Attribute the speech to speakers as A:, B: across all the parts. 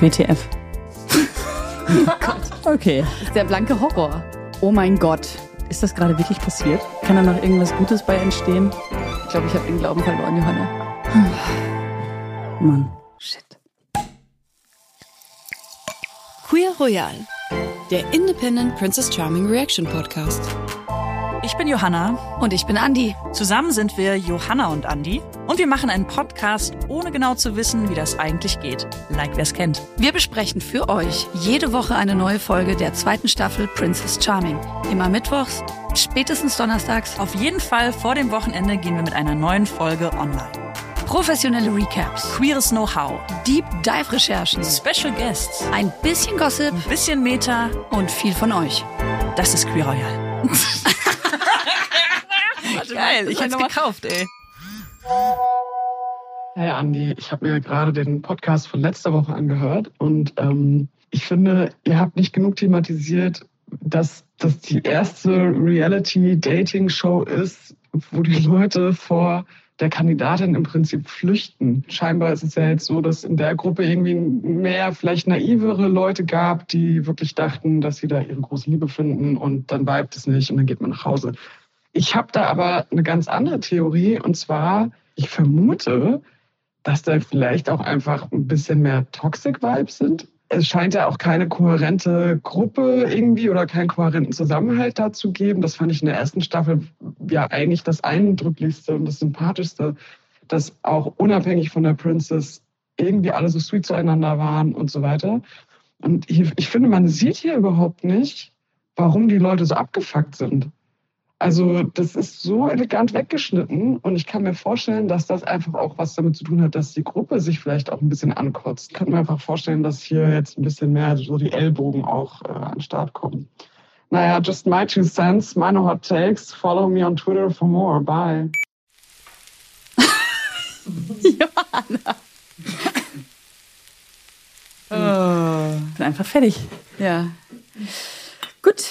A: WTF.
B: oh Gott. Okay.
A: Das ist der blanke Horror.
B: Oh mein Gott. Ist das gerade wirklich passiert? Kann da noch irgendwas Gutes bei entstehen?
A: Ich glaube, ich habe den Glauben verloren, Johanna.
B: Mann, shit.
C: Queer Royal, der Independent Princess Charming Reaction Podcast.
D: Ich bin Johanna.
A: Und ich bin Andi.
D: Zusammen sind wir Johanna und Andi. Und wir machen einen Podcast, ohne genau zu wissen, wie das eigentlich geht. Like wer es kennt.
A: Wir besprechen für euch jede Woche eine neue Folge der zweiten Staffel Princess Charming. Immer mittwochs, spätestens donnerstags.
D: Auf jeden Fall vor dem Wochenende gehen wir mit einer neuen Folge online.
A: Professionelle Recaps,
D: Queeres Know-how,
A: Deep Dive Recherchen,
D: Special Guests,
A: ein bisschen Gossip,
D: ein bisschen Meta
A: und viel von euch.
D: Das ist Queer Royal. Geil, ich hab's gekauft, ey.
E: Hey Andi, ich habe mir gerade den Podcast von letzter Woche angehört und ähm, ich finde, ihr habt nicht genug thematisiert, dass das die erste Reality-Dating-Show ist, wo die Leute vor der Kandidatin im Prinzip flüchten. Scheinbar ist es ja jetzt so, dass in der Gruppe irgendwie mehr vielleicht naivere Leute gab, die wirklich dachten, dass sie da ihre große Liebe finden und dann bleibt es nicht und dann geht man nach Hause. Ich habe da aber eine ganz andere Theorie und zwar, ich vermute, dass da vielleicht auch einfach ein bisschen mehr Toxic Vibes sind. Es scheint ja auch keine kohärente Gruppe irgendwie oder keinen kohärenten Zusammenhalt dazu geben. Das fand ich in der ersten Staffel ja eigentlich das eindrücklichste und das sympathischste, dass auch unabhängig von der Princess irgendwie alle so sweet zueinander waren und so weiter. Und ich finde, man sieht hier überhaupt nicht, warum die Leute so abgefuckt sind. Also das ist so elegant weggeschnitten und ich kann mir vorstellen, dass das einfach auch was damit zu tun hat, dass die Gruppe sich vielleicht auch ein bisschen ankotzt. Ich kann mir einfach vorstellen, dass hier jetzt ein bisschen mehr so die Ellbogen auch äh, an den Start kommen. Naja, just my two cents, meine hot takes. Follow me on Twitter for more. Bye.
A: Johanna.
B: oh. Bin einfach fertig.
A: Ja. Gut.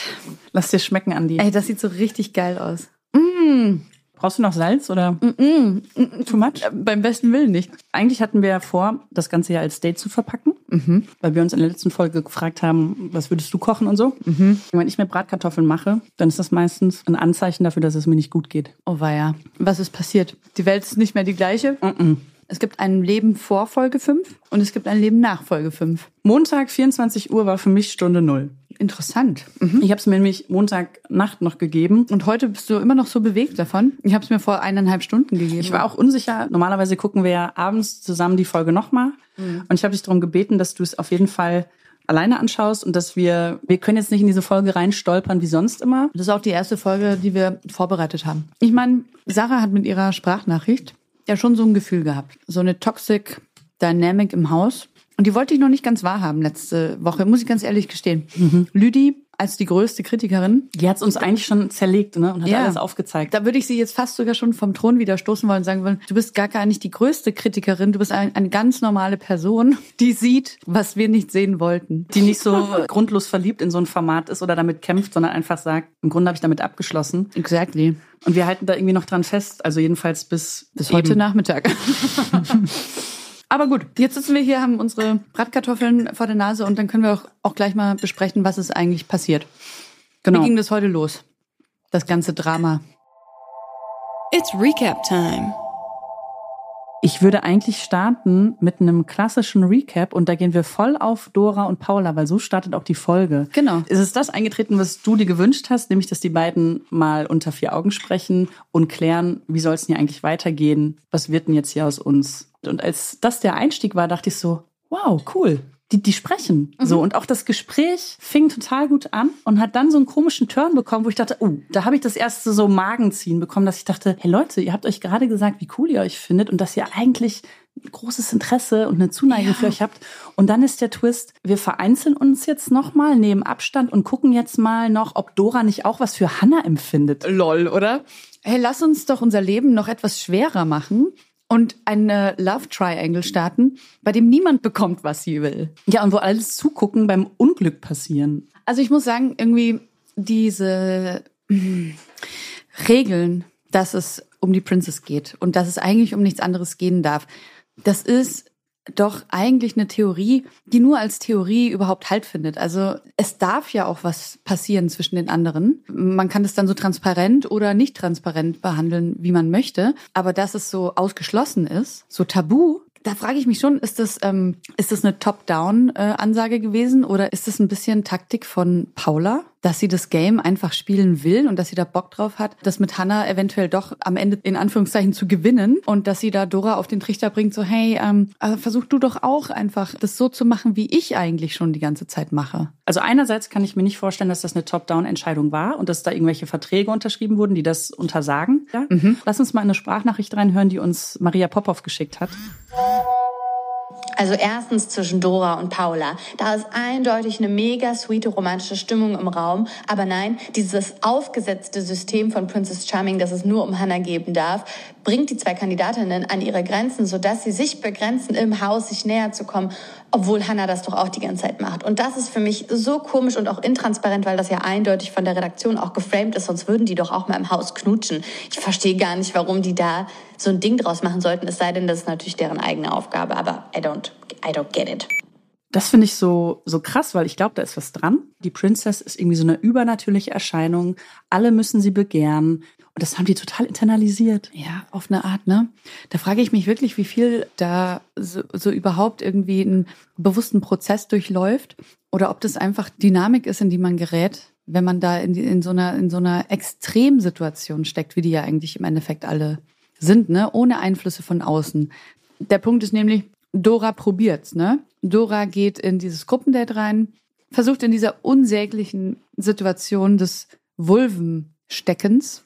B: Lass dir schmecken, Andi.
A: Ey, das sieht so richtig geil aus.
B: Mm. Brauchst du noch Salz oder
A: mm,
B: mm, too much?
A: Äh, beim besten Willen nicht.
B: Eigentlich hatten wir vor, das Ganze ja als Date zu verpacken, mhm. weil wir uns in der letzten Folge gefragt haben, was würdest du kochen und so. Mhm. Wenn ich mir Bratkartoffeln mache, dann ist das meistens ein Anzeichen dafür, dass es mir nicht gut geht.
A: Oh weia. Was ist passiert? Die Welt ist nicht mehr die gleiche? Mhm. Es gibt ein Leben vor Folge 5 und es gibt ein Leben nach Folge 5.
B: Montag, 24 Uhr war für mich Stunde Null.
A: Interessant.
B: Mhm. Ich habe es mir nämlich Montagnacht noch gegeben.
A: Und heute bist du immer noch so bewegt davon? Ich habe es mir vor eineinhalb Stunden gegeben.
B: Ich war auch unsicher. Normalerweise gucken wir ja abends zusammen die Folge nochmal. Mhm. Und ich habe dich darum gebeten, dass du es auf jeden Fall alleine anschaust und dass wir, wir können jetzt nicht in diese Folge reinstolpern wie sonst immer.
A: Das ist auch die erste Folge, die wir vorbereitet haben. Ich meine, Sarah hat mit ihrer Sprachnachricht ja schon so ein Gefühl gehabt. So eine Toxic Dynamic im Haus. Und die wollte ich noch nicht ganz wahrhaben letzte Woche, muss ich ganz ehrlich gestehen. Mhm. Lüdi als die größte Kritikerin.
B: Die hat uns eigentlich schon zerlegt ne? und hat ja. alles aufgezeigt.
A: Da würde ich sie jetzt fast sogar schon vom Thron wieder stoßen wollen und sagen wollen, du bist gar, gar nicht die größte Kritikerin, du bist ein, eine ganz normale Person, die sieht, was wir nicht sehen wollten.
B: Die nicht so grundlos verliebt in so ein Format ist oder damit kämpft, sondern einfach sagt, im Grunde habe ich damit abgeschlossen.
A: Exactly.
B: Und wir halten da irgendwie noch dran fest, also jedenfalls bis,
A: bis heute Nachmittag. Aber gut, jetzt sitzen wir hier, haben unsere Bratkartoffeln vor der Nase und dann können wir auch, auch gleich mal besprechen, was ist eigentlich passiert. Genau. Wie ging das heute los? Das ganze Drama.
C: It's Recap Time.
B: Ich würde eigentlich starten mit einem klassischen Recap und da gehen wir voll auf Dora und Paula, weil so startet auch die Folge.
A: Genau.
B: Ist es das eingetreten, was du dir gewünscht hast, nämlich dass die beiden mal unter vier Augen sprechen und klären, wie soll es denn hier eigentlich weitergehen? Was wird denn jetzt hier aus uns? Und als das der Einstieg war, dachte ich so, wow, cool. Die, die sprechen. Mhm. So. Und auch das Gespräch fing total gut an und hat dann so einen komischen Turn bekommen, wo ich dachte, oh, da habe ich das erste so Magenziehen bekommen, dass ich dachte, hey Leute, ihr habt euch gerade gesagt, wie cool ihr euch findet und dass ihr eigentlich großes Interesse und eine Zuneigung ja. für euch habt. Und dann ist der Twist, wir vereinzeln uns jetzt nochmal, nehmen Abstand und gucken jetzt mal noch, ob Dora nicht auch was für Hannah empfindet.
A: Lol, oder? Hey, lass uns doch unser Leben noch etwas schwerer machen und eine Love Triangle starten, bei dem niemand bekommt, was sie will.
B: Ja, und wo alles zugucken beim Unglück passieren.
A: Also ich muss sagen, irgendwie diese äh, Regeln, dass es um die Princess geht und dass es eigentlich um nichts anderes gehen darf, das ist doch eigentlich eine Theorie, die nur als Theorie überhaupt Halt findet. Also es darf ja auch was passieren zwischen den anderen. Man kann es dann so transparent oder nicht transparent behandeln, wie man möchte. Aber dass es so ausgeschlossen ist, so tabu, da frage ich mich schon, ist das, ähm, ist das eine Top-Down-Ansage gewesen oder ist das ein bisschen Taktik von Paula, dass sie das Game einfach spielen will und dass sie da Bock drauf hat, das mit Hannah eventuell doch am Ende in Anführungszeichen zu gewinnen und dass sie da Dora auf den Trichter bringt, so hey, ähm, also versuch du doch auch einfach das so zu machen, wie ich eigentlich schon die ganze Zeit mache.
B: Also einerseits kann ich mir nicht vorstellen, dass das eine Top-Down-Entscheidung war und dass da irgendwelche Verträge unterschrieben wurden, die das untersagen. Ja? Mhm. Lass uns mal eine Sprachnachricht reinhören, die uns Maria Popov geschickt hat.
F: Also erstens zwischen Dora und Paula. Da ist eindeutig eine mega sweete romantische Stimmung im Raum. Aber nein, dieses aufgesetzte System von Princess Charming, das es nur um Hannah geben darf, bringt die zwei Kandidatinnen an ihre Grenzen, sodass sie sich begrenzen, im Haus sich näher zu kommen, obwohl Hannah das doch auch die ganze Zeit macht. Und das ist für mich so komisch und auch intransparent, weil das ja eindeutig von der Redaktion auch geframed ist, sonst würden die doch auch mal im Haus knutschen. Ich verstehe gar nicht, warum die da so ein Ding draus machen sollten, es sei denn, das ist natürlich deren eigene Aufgabe, aber I don't, I don't get it.
B: Das finde ich so, so krass, weil ich glaube, da ist was dran. Die Princess ist irgendwie so eine übernatürliche Erscheinung. Alle müssen sie begehren. Und das haben die total internalisiert.
A: Ja, auf eine Art, ne? Da frage ich mich wirklich, wie viel da so, so überhaupt irgendwie einen bewussten Prozess durchläuft oder ob das einfach Dynamik ist, in die man gerät, wenn man da in, in so einer in so einer Extremsituation steckt, wie die ja eigentlich im Endeffekt alle sind, ne? Ohne Einflüsse von außen. Der Punkt ist nämlich, Dora probiert's, ne? Dora geht in dieses Gruppendate rein, versucht in dieser unsäglichen Situation des Vulven Steckens,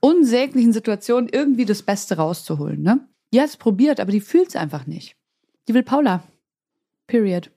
A: unsäglichen Situationen irgendwie das Beste rauszuholen. Ne? Die hat es probiert, aber die fühlt es einfach nicht. Die will Paula. Period.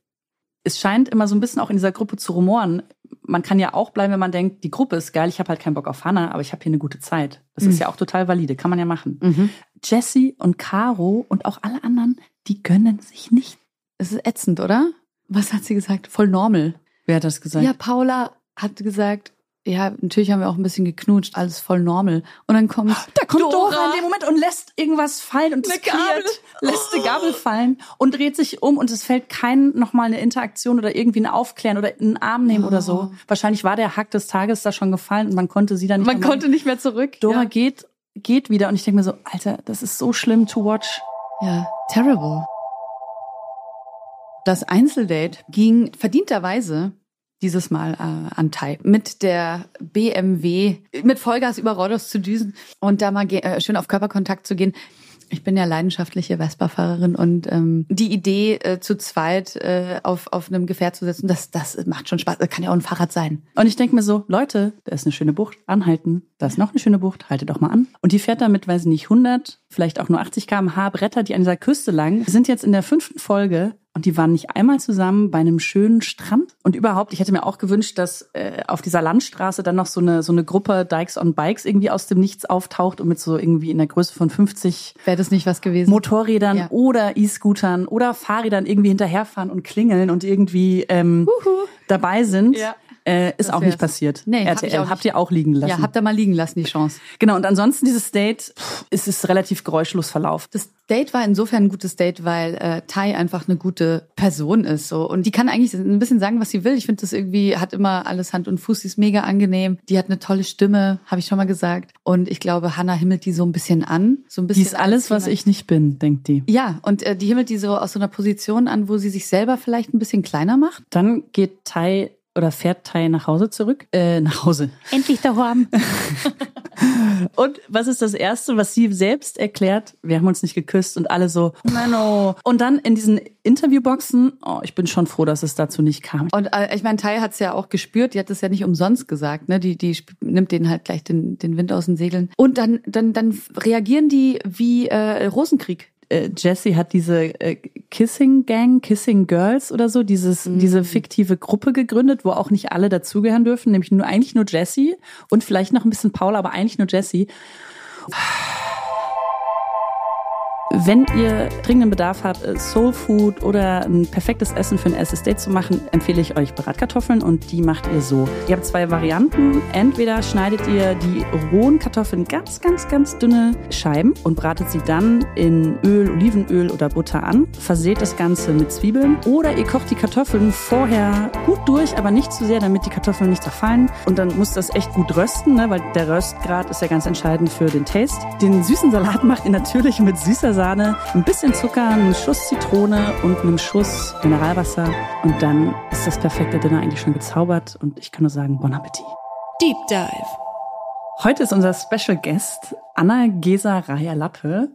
B: Es scheint immer so ein bisschen auch in dieser Gruppe zu rumoren. Man kann ja auch bleiben, wenn man denkt, die Gruppe ist geil, ich habe halt keinen Bock auf Hannah, aber ich habe hier eine gute Zeit. Das mhm. ist ja auch total valide, kann man ja machen. Mhm. Jessie und Caro und auch alle anderen, die gönnen sich nicht.
A: Es ist ätzend, oder? Was hat sie gesagt? Voll normal.
B: Wer hat das gesagt?
A: Ja, Paula hat gesagt, ja, natürlich haben wir auch ein bisschen geknutscht, alles voll normal. Und dann kommt
B: da kommt Dora, Dora in dem Moment und lässt irgendwas fallen und es Gabel. lässt die Gabel fallen und dreht sich um und es fällt kein nochmal eine Interaktion oder irgendwie ein Aufklären oder einen Arm nehmen oh. oder so. Oh. Wahrscheinlich war der Hack des Tages da schon gefallen und man konnte sie dann
A: nicht Man konnte nicht mehr zurück.
B: Dora ja. geht geht wieder und ich denke mir so, Alter, das ist so schlimm to watch.
A: Ja, terrible. Das Einzeldate ging verdienterweise dieses Mal äh, an Tai mit der BMW mit Vollgas über Rhodos zu düsen und da mal äh, schön auf Körperkontakt zu gehen. Ich bin ja leidenschaftliche Vespa-Fahrerin und ähm, die Idee, äh, zu zweit äh, auf, auf einem Gefährt zu sitzen, das, das macht schon Spaß. Das kann ja auch ein Fahrrad sein.
B: Und ich denke mir so, Leute, da ist eine schöne Bucht, anhalten. Da ist noch eine schöne Bucht, haltet doch mal an. Und die fährt damit, weiß ich nicht, 100, vielleicht auch nur 80 km/h Bretter, die an dieser Küste lang. Sind jetzt in der fünften Folge und die waren nicht einmal zusammen bei einem schönen Strand. Und überhaupt, ich hätte mir auch gewünscht, dass äh, auf dieser Landstraße dann noch so eine, so eine Gruppe Dykes on Bikes irgendwie aus dem Nichts auftaucht und mit so irgendwie in der Größe von 50
A: Wäre das nicht was gewesen?
B: Motorrädern ja. oder E-Scootern oder Fahrrädern irgendwie hinterherfahren und klingeln und irgendwie ähm, dabei sind. Ja. Äh, ist auch nicht passiert.
A: Nee,
B: RTL,
A: hab
B: habt ihr auch liegen lassen.
A: Ja, habt ihr mal liegen lassen, die Chance.
B: Genau, und ansonsten dieses Date pff, ist es relativ geräuschlos verlaufen.
A: Das Date war insofern ein gutes Date, weil äh, Tai einfach eine gute Person ist. So. Und die kann eigentlich ein bisschen sagen, was sie will. Ich finde, das irgendwie hat immer alles Hand und Fuß. Sie ist mega angenehm. Die hat eine tolle Stimme, habe ich schon mal gesagt. Und ich glaube, Hannah himmelt die so ein bisschen an. So ein bisschen
B: die ist alles, was ich nicht bin, denkt die.
A: Ja, und äh, die himmelt die so aus so einer Position an, wo sie sich selber vielleicht ein bisschen kleiner macht.
B: Dann geht Tai oder fährt Tai nach Hause zurück? Äh, nach Hause.
A: Endlich daheim.
B: und was ist das Erste, was sie selbst erklärt? Wir haben uns nicht geküsst und alle so, Menno. Und dann in diesen Interviewboxen, oh, ich bin schon froh, dass es dazu nicht kam.
A: Und äh, ich meine, Tai hat es ja auch gespürt, die hat es ja nicht umsonst gesagt, ne? Die, die nimmt denen halt gleich den, den Wind aus den Segeln. Und dann, dann, dann reagieren die wie äh, Rosenkrieg
B: äh, Jessie hat diese äh, Kissing Gang, Kissing Girls oder so, dieses, mhm. diese fiktive Gruppe gegründet, wo auch nicht alle dazugehören dürfen, nämlich nur eigentlich nur Jessie und vielleicht noch ein bisschen Paula, aber eigentlich nur Jessie. Wenn ihr dringenden Bedarf habt, äh, Soul Food oder ein perfektes Essen für ein SSD zu machen, empfehle ich euch Bratkartoffeln und die macht ihr so. Ihr habt zwei Varianten. Entweder schneidet ihr die rohen Kartoffeln ganz, ganz, ganz dünne Scheiben und bratet sie dann in Öl, Olivenöl oder Butter an. Verseht das Ganze mit Zwiebeln. Oder ihr kocht die Kartoffeln vorher gut durch, aber nicht zu sehr, damit die Kartoffeln nicht zerfallen. Und dann muss das echt gut rösten, ne? weil der Röstgrad ist ja ganz entscheidend für den Taste. Den süßen Salat macht ihr natürlich mit süßer Sahne, ein bisschen Zucker, einen Schuss Zitrone und einem Schuss Mineralwasser. Und dann ist das perfekte Dinner eigentlich schon gezaubert. Und ich kann nur sagen, Bon Appetit.
C: Deep Dive.
B: Heute ist unser Special Guest Anna Gesa Raya-Lappe.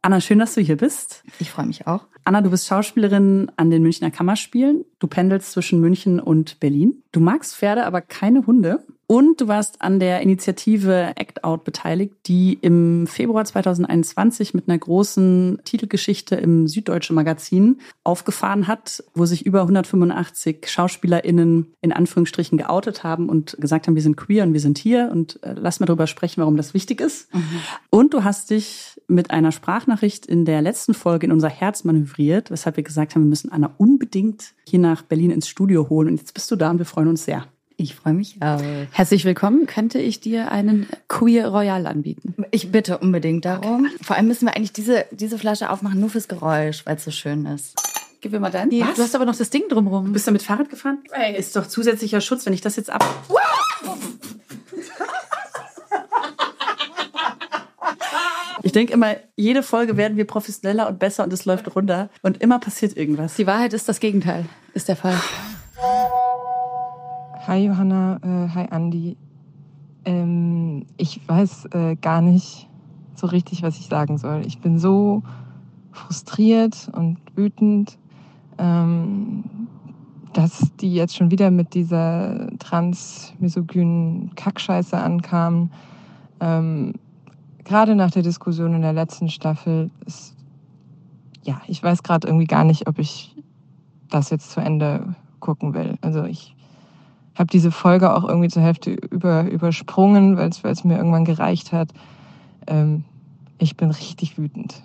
B: Anna, schön, dass du hier bist.
A: Ich freue mich auch.
B: Anna, du bist Schauspielerin an den Münchner Kammerspielen. Du pendelst zwischen München und Berlin. Du magst Pferde, aber keine Hunde. Und du warst an der Initiative Act Out beteiligt, die im Februar 2021 mit einer großen Titelgeschichte im Süddeutsche Magazin aufgefahren hat, wo sich über 185 SchauspielerInnen in Anführungsstrichen geoutet haben und gesagt haben, wir sind queer und wir sind hier und äh, lass mal darüber sprechen, warum das wichtig ist. Mhm. Und du hast dich mit einer Sprachnachricht in der letzten Folge in unser Herz manövriert, weshalb wir gesagt haben, wir müssen Anna unbedingt hier nach Berlin ins Studio holen. Und jetzt bist du da und wir freuen uns sehr.
A: Ich freue mich auch. Herzlich willkommen. Könnte ich dir einen Queer Royal anbieten?
G: Ich bitte unbedingt darum. Vor allem müssen wir eigentlich diese, diese Flasche aufmachen, nur fürs Geräusch, weil es so schön ist.
A: Gib mir mal deinen. Du hast aber noch das Ding drumrum.
B: Du bist da mit Fahrrad gefahren? Ey. Ist doch zusätzlicher Schutz, wenn ich das jetzt ab... Ich denke immer, jede Folge werden wir professioneller und besser und es läuft runter. Und immer passiert irgendwas.
A: Die Wahrheit ist das Gegenteil, ist der Fall.
H: Hi Johanna, äh, hi Andi. Ähm, ich weiß äh, gar nicht so richtig, was ich sagen soll. Ich bin so frustriert und wütend, ähm, dass die jetzt schon wieder mit dieser transmisogynen Kackscheiße ankamen. Ähm, gerade nach der Diskussion in der letzten Staffel ist, ja, ich weiß gerade irgendwie gar nicht, ob ich das jetzt zu Ende gucken will. Also ich habe diese Folge auch irgendwie zur Hälfte über, übersprungen, weil es mir irgendwann gereicht hat. Ähm, ich bin richtig wütend.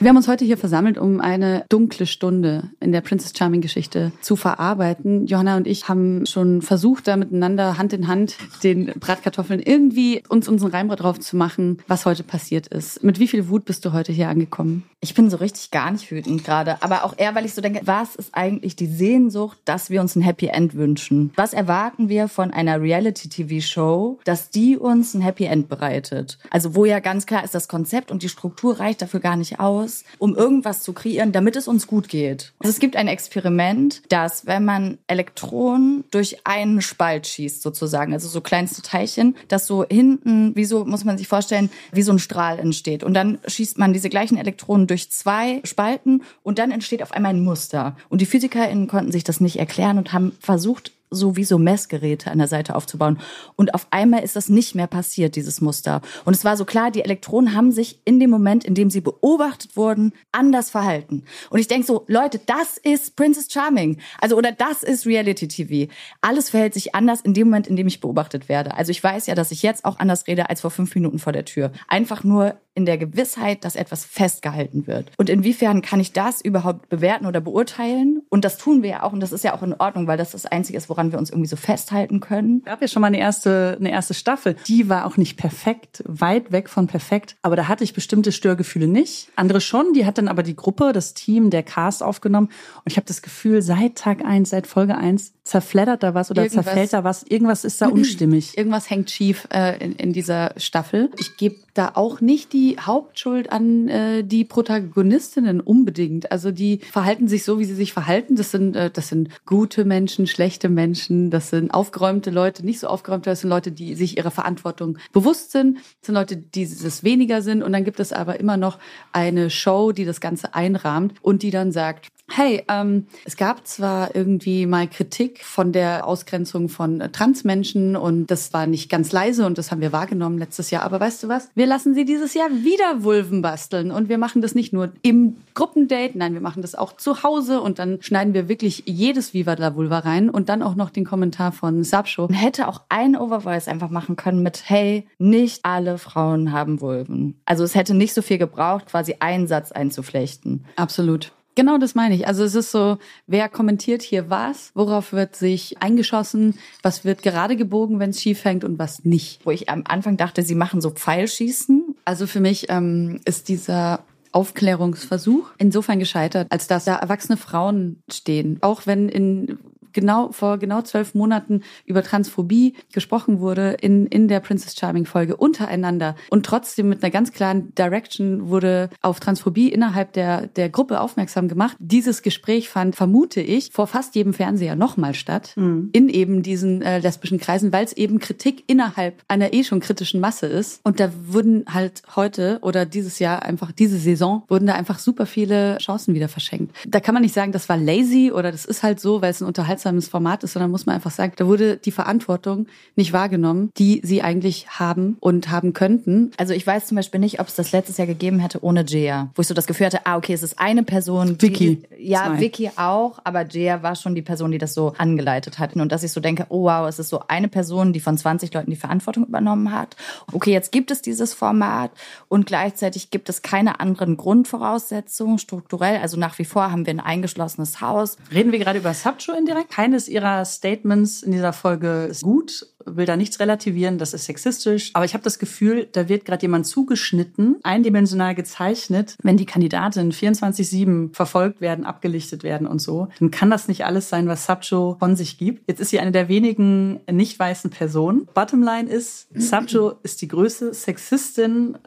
A: Wir haben uns heute hier versammelt, um eine dunkle Stunde in der Princess Charming Geschichte zu verarbeiten. Johanna und ich haben schon versucht, da miteinander Hand in Hand den Bratkartoffeln irgendwie uns unseren Reim drauf zu machen, was heute passiert ist. Mit wie viel Wut bist du heute hier angekommen?
G: Ich bin so richtig gar nicht wütend gerade, aber auch eher, weil ich so denke, was ist eigentlich die Sehnsucht, dass wir uns ein Happy End wünschen? Was erwarten wir von einer Reality-TV-Show, dass die uns ein Happy End bereitet? Also wo ja ganz klar ist, das Konzept und die Struktur reicht dafür gar nicht aus aus, um irgendwas zu kreieren, damit es uns gut geht. Also es gibt ein Experiment, dass wenn man Elektronen durch einen Spalt schießt, sozusagen, also so kleinste Teilchen, dass so hinten, wie so, muss man sich vorstellen, wie so ein Strahl entsteht. Und dann schießt man diese gleichen Elektronen durch zwei Spalten und dann entsteht auf einmal ein Muster. Und die PhysikerInnen konnten sich das nicht erklären und haben versucht, sowieso Messgeräte an der Seite aufzubauen. Und auf einmal ist das nicht mehr passiert, dieses Muster. Und es war so klar, die Elektronen haben sich in dem Moment, in dem sie beobachtet wurden, anders verhalten. Und ich denke so, Leute, das ist Princess Charming. Also, oder das ist Reality TV. Alles verhält sich anders in dem Moment, in dem ich beobachtet werde. Also ich weiß ja, dass ich jetzt auch anders rede als vor fünf Minuten vor der Tür. Einfach nur in der Gewissheit, dass etwas festgehalten wird. Und inwiefern kann ich das überhaupt bewerten oder beurteilen? Und das tun wir ja auch. Und das ist ja auch in Ordnung, weil das das Einzige ist, woran wir uns irgendwie so festhalten können.
B: Es gab ja schon mal eine erste, eine erste Staffel. Die war auch nicht perfekt, weit weg von perfekt. Aber da hatte ich bestimmte Störgefühle nicht. Andere schon. Die hat dann aber die Gruppe, das Team, der Cast aufgenommen. Und ich habe das Gefühl, seit Tag eins, seit Folge eins zerfleddert da was oder irgendwas, zerfällt da was. Irgendwas ist da unstimmig.
A: Irgendwas hängt schief äh, in, in dieser Staffel. Ich gebe da auch nicht die Hauptschuld an äh, die Protagonistinnen unbedingt. Also die verhalten sich so, wie sie sich verhalten. Das sind, äh, das sind gute Menschen, schlechte Menschen, das sind aufgeräumte Leute, nicht so aufgeräumte, das sind Leute, die sich ihrer Verantwortung bewusst sind, das sind Leute, die es weniger sind. Und dann gibt es aber immer noch eine Show, die das Ganze einrahmt und die dann sagt, Hey, ähm, es gab zwar irgendwie mal Kritik von der Ausgrenzung von äh, Transmenschen und das war nicht ganz leise und das haben wir wahrgenommen letztes Jahr. Aber weißt du was? Wir lassen sie dieses Jahr wieder Vulven basteln und wir machen das nicht nur im Gruppendate, nein, wir machen das auch zu Hause und dann schneiden wir wirklich jedes Viva la Vulva rein und dann auch noch den Kommentar von Subshow.
G: Man hätte auch ein Overvoice einfach machen können mit, hey, nicht alle Frauen haben Vulven. Also es hätte nicht so viel gebraucht, quasi einen Satz einzuflechten.
A: Absolut. Genau das meine ich. Also es ist so, wer kommentiert hier was, worauf wird sich eingeschossen, was wird gerade gebogen, wenn es schief hängt und was nicht.
G: Wo ich am Anfang dachte, sie machen so Pfeilschießen.
A: Also für mich ähm, ist dieser Aufklärungsversuch insofern gescheitert, als dass da erwachsene Frauen stehen. Auch wenn in genau vor genau zwölf Monaten über Transphobie gesprochen wurde in, in der Princess Charming Folge untereinander und trotzdem mit einer ganz klaren Direction wurde auf Transphobie innerhalb der, der Gruppe aufmerksam gemacht. Dieses Gespräch fand, vermute ich, vor fast jedem Fernseher nochmal statt, mhm. in eben diesen äh, lesbischen Kreisen, weil es eben Kritik innerhalb einer eh schon kritischen Masse ist. Und da wurden halt heute oder dieses Jahr einfach, diese Saison, wurden da einfach super viele Chancen wieder verschenkt. Da kann man nicht sagen, das war lazy oder das ist halt so, weil es ein unterhaltsames Format ist, sondern muss man einfach sagen, da wurde die Verantwortung nicht wahrgenommen, die sie eigentlich haben und haben könnten.
G: Also ich weiß zum Beispiel nicht, ob es das letztes Jahr gegeben hätte ohne Jaya, wo ich so das Gefühl hatte, ah, okay, es ist eine Person.
B: Vicky.
G: ja,
B: Zwei.
G: Vicky auch, aber Jaya war schon die Person, die das so angeleitet hat. Und dass ich so denke, oh wow, es ist so eine Person, die von 20 Leuten die Verantwortung übernommen hat. Okay, jetzt gibt es dieses Format und gleichzeitig gibt es keine anderen Grundvoraussetzungen strukturell. Also nach wie vor haben wir ein eingeschlossenes Haus.
B: Reden wir gerade über Subjo indirekt? Keines ihrer Statements in dieser Folge ist gut, will da nichts relativieren, das ist sexistisch. Aber ich habe das Gefühl, da wird gerade jemand zugeschnitten, eindimensional gezeichnet. Wenn die Kandidatinnen 24-7 verfolgt werden, abgelichtet werden und so, dann kann das nicht alles sein, was Subjo von sich gibt. Jetzt ist sie eine der wenigen nicht weißen Personen. Bottomline ist, Subjo ist die größte Sexistin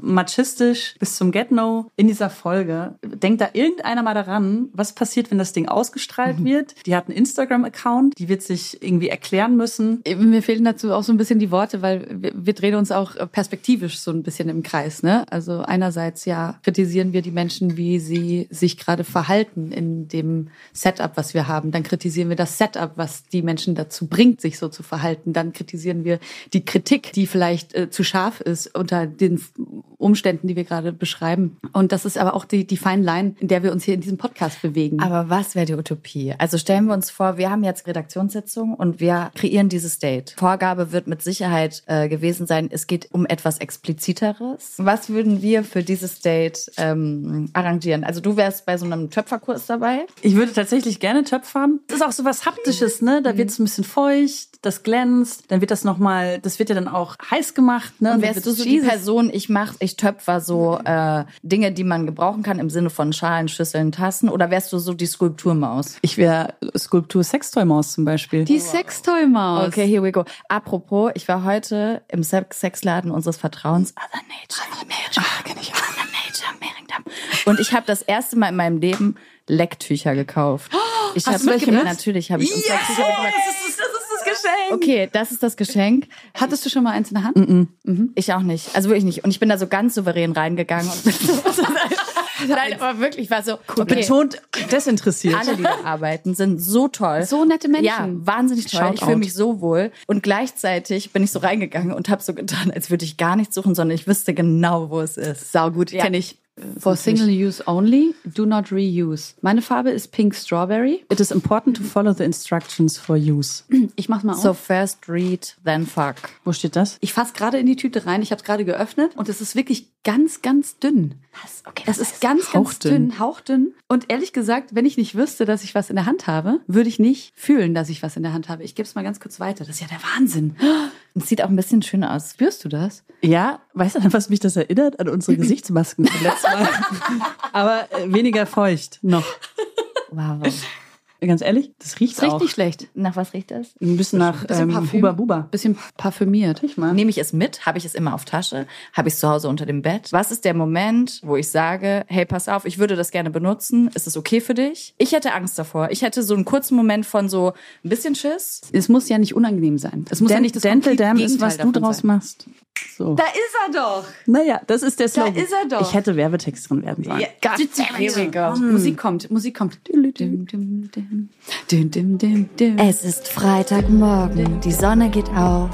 B: machistisch bis zum Get-No in dieser Folge. Denkt da irgendeiner mal daran, was passiert, wenn das Ding ausgestrahlt mhm. wird? Die hat einen Instagram-Account, die wird sich irgendwie erklären müssen.
A: Mir fehlen dazu auch so ein bisschen die Worte, weil wir, wir drehen uns auch perspektivisch so ein bisschen im Kreis. Ne? Also einerseits ja kritisieren wir die Menschen, wie sie sich gerade verhalten in dem Setup, was wir haben. Dann kritisieren wir das Setup, was die Menschen dazu bringt, sich so zu verhalten. Dann kritisieren wir die Kritik, die vielleicht äh, zu scharf ist unter den Umständen, die wir gerade beschreiben. Und das ist aber auch die, die Fine Line, in der wir uns hier in diesem Podcast bewegen.
G: Aber was wäre die Utopie? Also stellen wir uns vor, wir haben jetzt Redaktionssitzung und wir kreieren dieses Date. Vorgabe wird mit Sicherheit äh, gewesen sein, es geht um etwas Expliziteres. Was würden wir für dieses Date ähm, arrangieren? Also du wärst bei so einem Töpferkurs dabei?
B: Ich würde tatsächlich gerne töpfern. Das ist auch so was Haptisches, ne? Da wird es ein bisschen feucht, das glänzt, dann wird das nochmal, das wird ja dann auch heiß gemacht, ne?
G: Und wärst du so die Person, ich mach, ich töpfer so äh, Dinge, die man gebrauchen kann im Sinne von Schalen, Schüsseln, Tassen? Oder wärst du so die Skulpturmaus?
B: Ich wäre Skulptur Sextoy-Maus zum Beispiel.
A: Die Sextoy-Maus.
G: Okay, here we go. Apropos, ich war heute im Sex Sexladen unseres Vertrauens, Other Nature. Other Nature.
B: Ah, kenn ich auch.
G: Other Nature, Mehringdamm. Und ich habe das erste Mal in meinem Leben Lecktücher gekauft. Ich
A: Hast
G: hab,
A: du welche mit?
G: Natürlich habe ich uns
A: Yes!
G: Lecktücher mitgebracht.
A: Das ist, das ist das Geschenk.
G: Okay, das ist das Geschenk.
A: Hattest du schon mal eins in der Hand?
G: Ich auch nicht. Also wirklich nicht. Und ich bin da so ganz souverän reingegangen. Und Nein, aber wirklich, ich war so okay.
B: Betont desinteressiert.
G: Alle, die da arbeiten, sind so toll.
A: So nette Menschen.
G: Ja, wahnsinnig toll. Ich
B: Shoutout.
G: fühle mich so wohl. Und gleichzeitig bin ich so reingegangen und habe so getan, als würde ich gar nichts suchen, sondern ich wüsste genau, wo es ist.
A: Sau gut,
G: Ja.
A: kenne ich. For single use only, do not reuse. Meine Farbe ist Pink Strawberry.
B: It is important to follow the instructions for use.
A: Ich mach's mal auf.
G: So first read, then fuck.
B: Wo steht das?
A: Ich fasse gerade in die Tüte rein. Ich habe es gerade geöffnet und es ist wirklich ganz, ganz dünn.
G: Was? Okay,
A: Es ist ganz, ganz
B: Hauchdünn.
A: dünn, hauchdünn. Und ehrlich gesagt, wenn ich nicht wüsste, dass ich was in der Hand habe, würde ich nicht fühlen, dass ich was in der Hand habe. Ich gebe es mal ganz kurz weiter. Das ist ja der Wahnsinn.
G: Es sieht auch ein bisschen schön aus.
A: Spürst du das?
B: Ja, weißt du, an was mich das erinnert? An unsere Gesichtsmasken vom letzten Mal. Aber äh, weniger feucht noch.
G: Wow.
B: Ganz ehrlich, das riecht
A: Das riecht
B: auch.
A: nicht schlecht.
G: Nach was riecht das?
B: Ein bisschen nach
A: Bisschen
B: ähm,
A: Parfüm.
B: Huba Buba.
A: Bisschen parfümiert.
B: Ich mal.
G: Nehme ich es mit? Habe ich es immer auf Tasche? Habe ich es zu Hause unter dem Bett? Was ist der Moment, wo ich sage, hey, pass auf, ich würde das gerne benutzen. Ist es okay für dich? Ich hätte Angst davor. Ich hätte so einen kurzen Moment von so ein bisschen Schiss.
A: Es muss ja nicht unangenehm sein. Es muss ja nicht das
B: Dental Dam ist,
A: Gegenteil
B: was du draus
A: sein.
B: machst. So.
A: Da ist er doch.
B: Naja, das ist der Slogan.
A: ist er doch.
B: Ich hätte Werbetexterin werden sollen.
A: Ja, Here we go. Musik kommt, Musik kommt.
G: Es ist Freitagmorgen, die Sonne geht auf,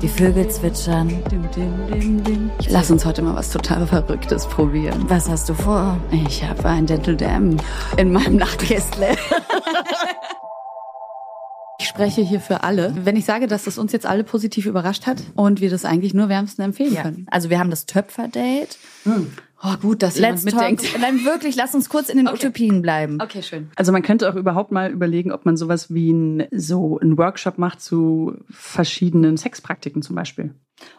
G: die Vögel zwitschern.
A: Lass uns heute mal was total Verrücktes probieren.
G: Was hast du vor?
A: Ich habe ein Dental Dam in meinem Nachtkästle. Ich spreche hier für alle. Wenn ich sage, dass das uns jetzt alle positiv überrascht hat und wir das eigentlich nur wärmsten empfehlen
G: Ja.
A: können.
G: Also wir haben das Töpferdate.
A: Oh, gut, dass jemand
G: Let's talk.
A: mitdenkt.
G: Nein, wirklich, lass uns kurz in den Utopien bleiben.
A: Okay, schön.
B: Also man könnte auch überhaupt mal überlegen, ob man sowas wie ein, so einen Workshop macht zu verschiedenen Sexpraktiken zum Beispiel.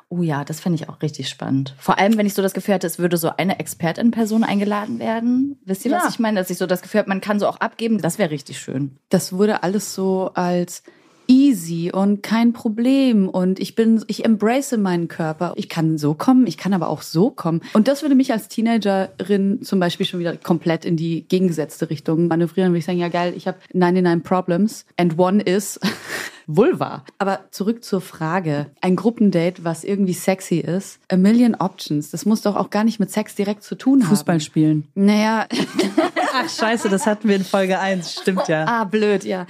G: Oh ja, das finde ich auch richtig spannend. Vor allem, wenn ich so das Gefühl hatte, es würde so eine Expertin-Person eingeladen werden. Wisst ihr, was
B: Ja.
G: ich meine? Dass ich so das Gefühl habe, man kann so auch abgeben. Das wäre richtig schön.
A: Das wurde alles so als easy und kein Problem und ich bin, ich embrace meinen Körper. Ich kann so kommen, ich kann aber auch so kommen. Und das würde mich als Teenagerin zum Beispiel schon wieder komplett in die gegengesetzte Richtung manövrieren. Würde ich sagen, ja geil, ich habe 99 Problems and one is Vulva. Aber zurück zur Frage. Ein Gruppendate, was irgendwie sexy ist. A million options. Das muss doch auch gar nicht mit Sex direkt zu tun haben.
B: Fußball spielen.
A: Naja,
B: Ach scheiße, das hatten wir in Folge 1, stimmt ja.
A: Ah, blöd, ja.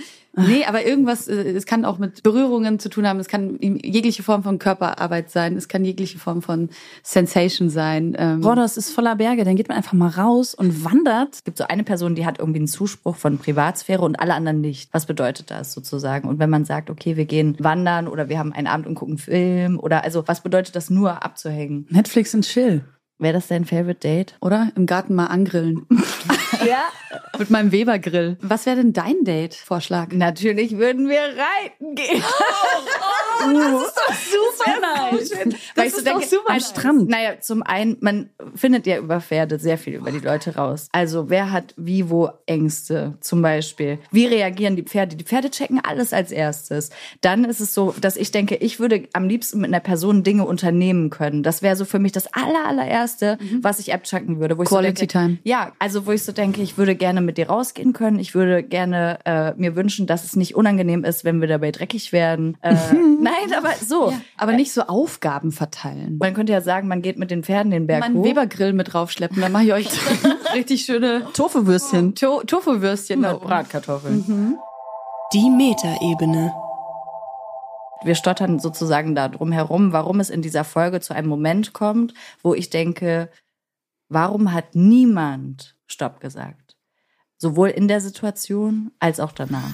A: Nee, aber irgendwas, äh, es kann auch mit Berührungen zu tun haben, es kann jegliche Form von Körperarbeit sein, es kann jegliche Form von Sensation sein. Ähm,
B: Boah, das ist voller Berge. Dann geht man einfach mal raus und wandert.
G: Es gibt so eine Person, die hat irgendwie einen Zuspruch von Privatsphäre und alle anderen nicht. Was bedeutet das sozusagen? Und wenn man sagt, okay, wir gehen wandern oder wir haben einen Abend und gucken einen Film oder also was bedeutet das nur abzuhängen?
B: Netflix und Chill.
G: Wäre das dein Favorite Date?
A: oder? Im Garten mal angrillen.
G: Ja.
A: Mit meinem Webergrill. Was wäre denn dein Date-Vorschlag?
G: Natürlich würden wir reiten gehen.
B: Super nice.
G: Weil ich so denke,
B: Am
G: also,
B: Strand.
G: Naja, zum einen, man findet ja über Pferde sehr viel über die Leute raus. Also wer hat wie wo Ängste zum Beispiel? Wie reagieren die Pferde? Die Pferde checken alles als erstes. Dann ist es so, dass ich denke, ich würde am liebsten mit einer Person Dinge unternehmen können. Das wäre so für mich das aller, allererste, was ich abchecken würde. Wo ich
A: Quality
G: so denke,
A: Time.
G: Ja, also wo ich so denke, ich würde gerne mit dir rausgehen können. Ich würde gerne äh, mir wünschen, dass es nicht unangenehm ist, wenn wir dabei dreckig werden. Äh, nein, aber so.
A: Aber nicht so Aufgaben verteilen.
G: Man könnte ja sagen, man geht mit den Pferden den Berg
A: Meinen
G: hoch.
A: Webergrill mit draufschleppen, dann mache ich euch richtig schöne
B: Tofu-Würstchen.
A: to Tofu-Würstchen.
G: Bratkartoffeln.
C: Die Metaebene.
G: Wir stottern sozusagen da drum herum, warum es in dieser Folge zu einem Moment kommt, wo ich denke, warum hat niemand Stopp gesagt? Sowohl in der Situation als auch danach.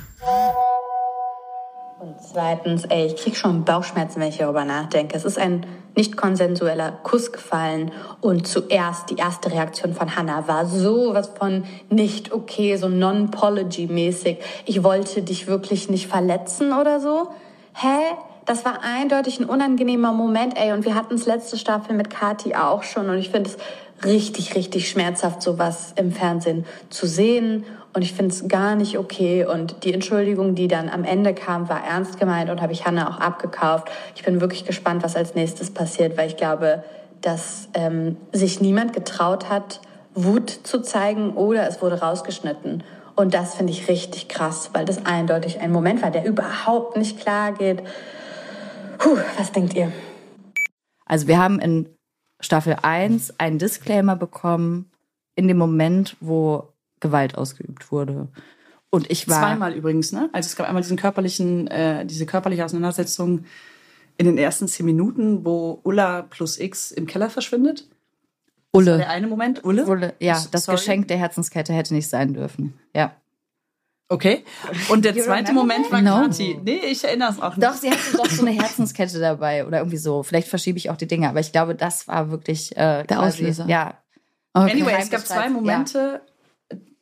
F: Und zweitens, ey, ich krieg schon Bauchschmerzen, wenn ich darüber nachdenke. Es ist ein nicht konsensueller Kuss gefallen und zuerst die erste Reaktion von Hannah war sowas von nicht okay, so non-pology-mäßig. Ich wollte dich wirklich nicht verletzen oder so. Hä? Das war eindeutig ein unangenehmer Moment, ey. Und wir hatten es letzte Staffel mit Kati auch schon. Und ich finde es richtig, richtig schmerzhaft, sowas im Fernsehen zu sehen. Und ich finde es gar nicht okay. Und die Entschuldigung, die dann am Ende kam, war ernst gemeint und habe ich Hannah auch abgekauft. Ich bin wirklich gespannt, was als nächstes passiert, weil ich glaube, dass ähm, sich niemand getraut hat, Wut zu zeigen oder es wurde rausgeschnitten. Und das finde ich richtig krass, weil das eindeutig ein Moment war, der überhaupt nicht klar geht. Puh, was denkt ihr?
G: Also wir haben in Staffel 1 einen Disclaimer bekommen in dem Moment, wo Gewalt ausgeübt wurde. Und ich war
B: Zweimal übrigens, ne? Also es gab einmal diesen körperlichen, äh, diese körperliche Auseinandersetzung in den ersten zehn Minuten, wo Ulla plus X im Keller verschwindet. Das war der eine Moment. Ulle?
G: Ulle, ja, das
B: sorry.
G: Geschenk der Herzenskette hätte nicht sein dürfen. Ja.
B: Okay. Und der zweite Moment war
A: No.
B: Kati. Nee, ich erinnere es auch nicht.
G: Doch, sie hatte doch so eine Herzenskette dabei oder irgendwie so. Vielleicht verschiebe ich auch die Dinge, aber ich glaube, das war wirklich äh,
A: Der
G: quasi,
A: Auslöser.
G: Ja,
A: Okay.
B: Anyway, es gab zwei Momente.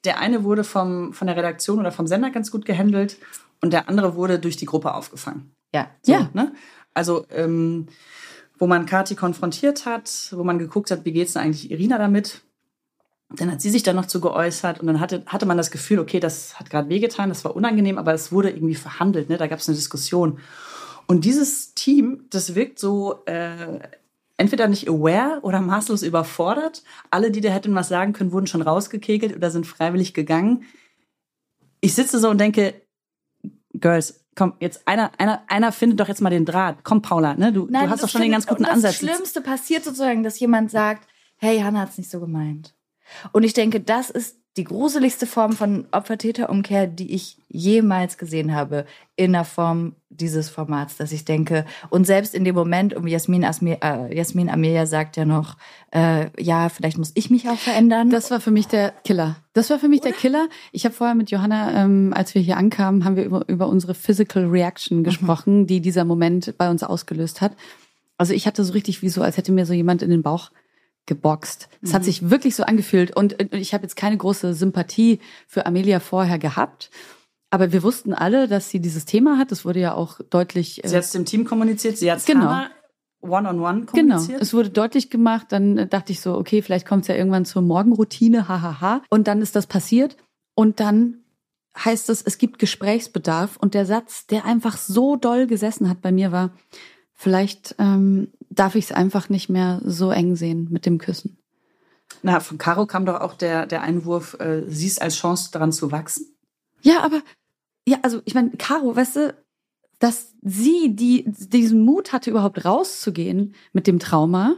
B: Der eine wurde vom, von der Redaktion oder vom Sender ganz gut gehandelt und der andere wurde durch die Gruppe aufgefangen.
G: ja.
B: So,
A: Ja.
B: Ne? Also, ähm, wo man Kati konfrontiert hat, wo man geguckt hat, wie geht's denn eigentlich Irina damit? Dann hat sie sich da noch zu geäußert und dann hatte, hatte man das Gefühl, okay, das hat gerade wehgetan, das war unangenehm, aber es wurde irgendwie verhandelt, ne? da gab es eine Diskussion. Und dieses Team, das wirkt so äh, entweder nicht aware oder maßlos überfordert. Alle, die da hätten was sagen können, wurden schon rausgekegelt oder sind freiwillig gegangen. Ich sitze so und denke, Girls, Komm, jetzt einer, einer, einer findet doch jetzt mal den Draht. Komm, Paula, ne? Du,
G: Nein,
B: du hast doch
G: das
B: schon den ganz guten
G: und
B: Ansatz.
G: Das Schlimmste passiert sozusagen, dass jemand sagt, hey, Hannah hat's nicht so gemeint. Und ich denke, das ist die gruseligste Form von Opfer-Täter-Umkehr, die ich jemals gesehen habe in der Form dieses Formats, dass ich denke, und selbst in dem Moment, um Jasmin, Asmi, äh, Jasmin Amelia sagt ja noch, äh, ja, vielleicht muss ich mich auch verändern.
A: Das war für mich der Killer. Das war für mich der Killer. Ich habe vorher mit Johanna, ähm, als wir hier ankamen, haben wir über, über unsere Physical Reaction gesprochen, die dieser Moment bei uns ausgelöst hat. Also ich hatte so richtig wie so, als hätte mir so jemand in den Bauch geboxt. Es hat sich wirklich so angefühlt und äh, ich habe jetzt keine große Sympathie für Amelia vorher gehabt. Aber wir wussten alle, dass sie dieses Thema hat. Das wurde ja auch deutlich.
B: Sie hat es dem Team kommuniziert, sie hat es
A: Genau.
B: One-on-one
A: Genau,
B: kommuniziert.
A: es wurde deutlich gemacht. Dann äh, dachte ich so, okay, vielleicht kommt es ja irgendwann zur Morgenroutine, hahaha. Und dann ist das passiert. Und dann heißt es, es gibt Gesprächsbedarf. Und der Satz, der einfach so doll gesessen hat bei mir, war, vielleicht ähm, darf ich es einfach nicht mehr so eng sehen mit dem Küssen.
B: Na, von Caro kam doch auch der, der Einwurf, äh, sie ist als Chance daran zu wachsen.
A: Ja, aber ja, also ich meine, Caro, weißt du, dass sie die diesen Mut hatte, überhaupt rauszugehen mit dem Trauma,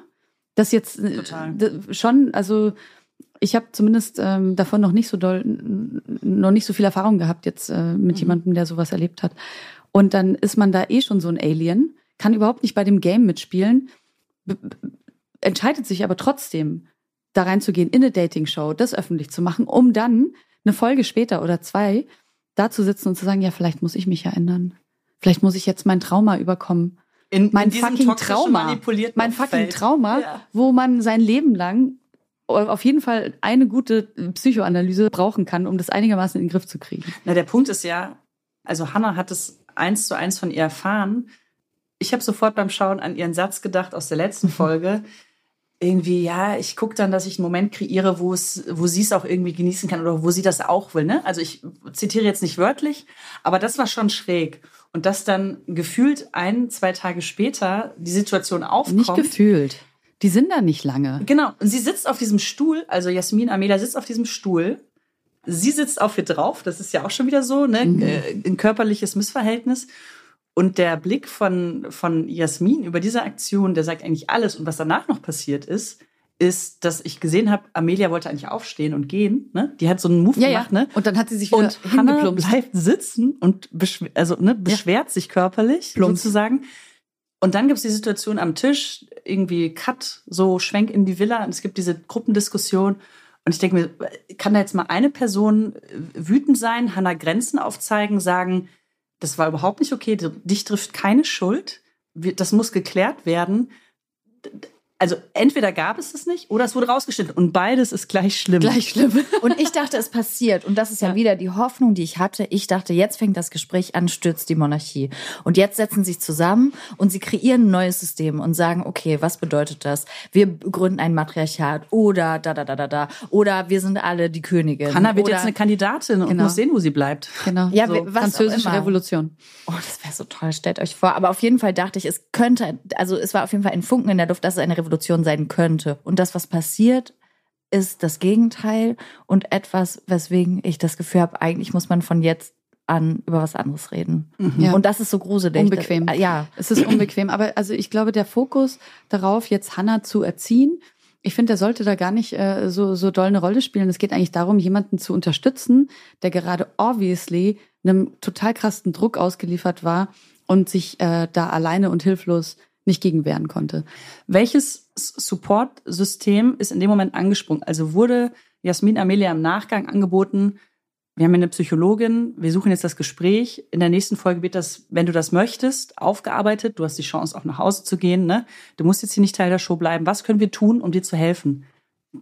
A: das jetzt äh,
B: Total.
A: schon, also ich habe zumindest ähm, davon noch nicht so doll, noch nicht so viel Erfahrung gehabt jetzt äh, mit
B: Mhm.
A: jemandem, der sowas erlebt hat. Und dann ist man da eh schon so ein Alien, kann überhaupt nicht bei dem Game mitspielen, entscheidet sich aber trotzdem, da reinzugehen in eine Dating-Show, das öffentlich zu machen, um dann eine Folge später oder zwei da zu sitzen und zu sagen, ja, vielleicht muss ich mich ja ändern. Vielleicht muss ich jetzt mein Trauma überkommen.
B: In,
A: Mein
B: in
A: fucking Trauma. Mein fucking
B: Umfeld.
A: Trauma,
B: Ja.
A: wo man sein Leben lang auf jeden Fall eine gute Psychoanalyse brauchen kann, um das einigermaßen in den Griff zu kriegen.
B: Na, der Punkt ist ja, also Hannah hat es eins zu eins von ihr erfahren. Ich habe sofort beim Schauen an ihren Satz gedacht aus der letzten Folge. Irgendwie, ja, ich gucke dann, dass ich einen Moment kreiere, wo es, wo sie es auch irgendwie genießen kann oder wo sie das auch will. Ne? Also ich zitiere jetzt nicht wörtlich, aber das war schon schräg. Und dass dann gefühlt ein, zwei Tage später die Situation aufkommt.
A: Nicht gefühlt. Die sind da nicht lange.
B: Genau. Und sie sitzt auf diesem Stuhl, also Jasmin Amelia sitzt auf diesem Stuhl. Sie sitzt auf ihr drauf, das ist ja auch schon wieder so, ne? Äh, Ein körperliches Missverhältnis. Und der Blick von, von Jasmin über diese Aktion, der sagt eigentlich alles. Und was danach noch passiert ist, ist, dass ich gesehen habe, Amelia wollte eigentlich aufstehen und gehen. Ne? Die hat so einen Move
A: Ja, ja.
B: gemacht, ne?
A: Und dann hat sie sich wieder
B: Und Hannah bleibt sitzen und beschw also, ne, beschwert sich körperlich
A: Plumps.
B: sozusagen. Und dann gibt es die Situation am Tisch, irgendwie Cut, so Schwenk in die Villa und es gibt diese Gruppendiskussion. Und ich denke mir, kann da jetzt mal eine Person äh, wütend sein, Hannah Grenzen aufzeigen, sagen, das war überhaupt nicht okay, dich trifft keine Schuld, das muss geklärt werden. Also entweder gab es es nicht oder es wurde rausgeschnitten und beides ist gleich schlimm.
A: Gleich schlimm.
G: Und ich dachte, es passiert. Und das ist ja, wieder die Hoffnung, die ich hatte. Ich dachte, jetzt fängt das Gespräch an, stürzt die Monarchie. Und jetzt setzen sie sich zusammen und sie kreieren ein neues System und sagen, okay, was bedeutet das? Wir gründen ein Matriarchat oder da, da, da, da, da. Oder wir sind alle die Königin.
B: Hannah wird
G: oder,
B: jetzt eine Kandidatin und
A: Genau.
B: muss sehen, wo sie bleibt.
A: Genau.
G: Ja,
A: so,
G: was auch
A: französische
G: immer.
A: Revolution.
G: Oh, das wäre so toll, stellt euch vor. Aber auf jeden Fall dachte ich, es könnte, also es war auf jeden Fall ein Funken in der Luft, dass es eine Revolution sein könnte. Und das, was passiert, ist das Gegenteil und etwas, weswegen ich das Gefühl habe, eigentlich muss man von jetzt an über was anderes reden.
A: Ja.
G: Und das ist so gruselig.
A: Unbequem.
G: Das, ja.
A: Es ist unbequem. Aber also ich glaube, der Fokus darauf, jetzt Hannah zu erziehen, ich finde, der sollte da gar nicht äh, so, so doll eine Rolle spielen. Es geht eigentlich darum, jemanden zu unterstützen, der gerade obviously einem total krassen Druck ausgeliefert war und sich äh, da alleine und hilflos nicht gegen wehren konnte.
B: Welches Support-System ist in dem Moment angesprungen? Also wurde Jasmin Amelia im Nachgang angeboten, wir haben eine Psychologin, wir suchen jetzt das Gespräch. In der nächsten Folge wird das, wenn du das möchtest, aufgearbeitet. Du hast die Chance, auch nach Hause zu gehen. Ne? Du musst jetzt hier nicht Teil der Show bleiben. Was können wir tun, um dir zu helfen?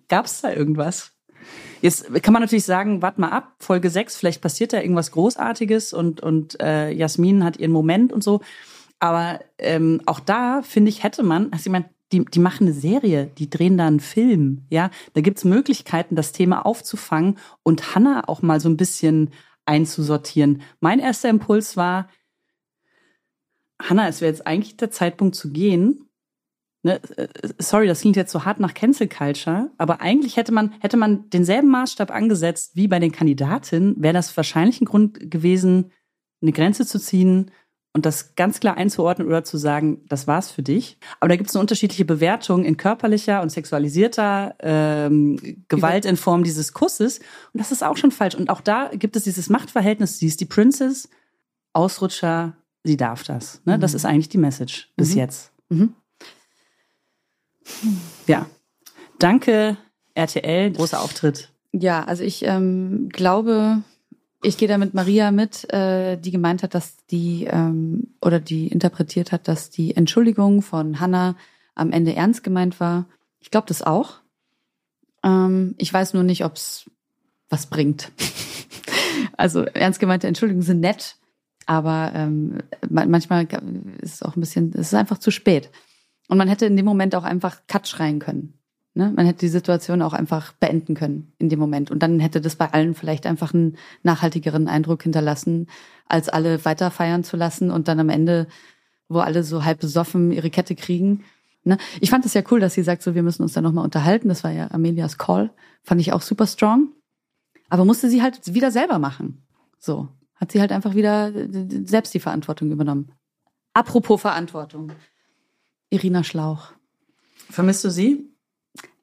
B: Gab es da irgendwas? Jetzt kann man natürlich sagen, warte mal ab, Folge 6, vielleicht passiert da irgendwas Großartiges und, und äh, Jasmin hat ihren Moment und so. Aber ähm, auch da, finde ich, hätte man, also ich meine, die, die machen eine Serie, die drehen da einen Film, ja. Da gibt's Möglichkeiten, das Thema aufzufangen und Hannah auch mal so ein bisschen einzusortieren. Mein erster Impuls war, Hannah, es wäre jetzt eigentlich der Zeitpunkt zu gehen. Ne, äh, sorry, das klingt jetzt so hart nach Cancel Culture, aber eigentlich hätte man, hätte man denselben Maßstab angesetzt wie bei den Kandidatinnen, wäre das wahrscheinlich ein Grund gewesen, eine Grenze zu ziehen und das ganz klar einzuordnen oder zu sagen, das war's für dich. Aber da gibt es eine unterschiedliche Bewertung in körperlicher und sexualisierter ähm, Gewalt in Form dieses Kusses. Und das ist auch schon falsch. Und auch da gibt es dieses Machtverhältnis, sie ist die Princess, Ausrutscher, sie darf das. Ne? Das ist eigentlich die Message bis
A: Mhm.
B: jetzt.
A: Mhm.
B: Ja. Danke, RTL, großer Auftritt.
A: Ja, also ich ähm, glaube, ich gehe da mit Maria mit, äh, die gemeint hat, dass die ähm, oder die interpretiert hat, dass die Entschuldigung von Hannah am Ende ernst gemeint war. Ich glaube das auch. Ähm, ich weiß nur nicht, ob es was bringt. also ernst gemeinte Entschuldigungen sind nett, aber ähm, ma- manchmal ist es auch ein bisschen, es ist einfach zu spät. Und man hätte in dem Moment auch einfach Cut schreien können. Ne? Man hätte die Situation auch einfach beenden können in dem Moment. Und dann hätte das bei allen vielleicht einfach einen nachhaltigeren Eindruck hinterlassen, als alle weiter feiern zu lassen und dann am Ende, wo alle so halb besoffen ihre Kette kriegen. Ne? Ich fand es ja cool, dass sie sagt, so wir müssen uns da nochmal unterhalten. Das war ja Amelias Call. Fand ich auch super strong. Aber musste sie halt wieder selber machen. So. Hat sie halt einfach wieder äh, selbst die Verantwortung übernommen. Apropos Verantwortung. Irina Schlauch.
B: Vermisst du sie?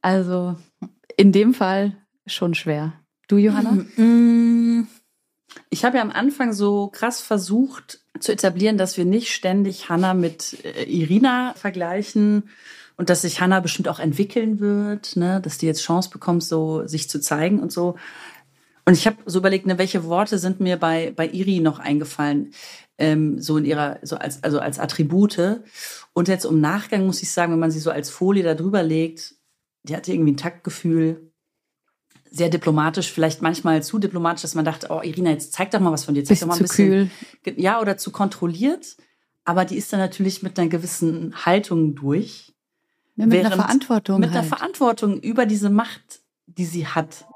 A: Also in dem Fall schon schwer. Du, Johanna?
B: Mm, Ich habe ja am Anfang so krass versucht zu etablieren, dass wir nicht ständig Hannah mit äh, Irina vergleichen und dass sich Hannah bestimmt auch entwickeln wird, ne? dass die jetzt Chance bekommt, so sich zu zeigen und so. Und ich habe so überlegt, ne, welche Worte sind mir bei, bei Iri noch eingefallen, ähm, so in ihrer, so als, also als Attribute. Und jetzt im Nachgang muss ich sagen, wenn man sie so als Folie da drüber legt, die hatte irgendwie ein Taktgefühl, sehr diplomatisch, vielleicht manchmal zu diplomatisch, dass man dachte, oh Irina, jetzt zeig doch mal was von dir, zeig doch mal ein bisschen.
A: kühl.
B: Ja, oder zu kontrolliert. Aber die ist dann natürlich mit einer gewissen Haltung durch.
A: Ja, mit einer Verantwortung.
B: Mit einer
A: halt.
B: Verantwortung über diese Macht, die sie hat.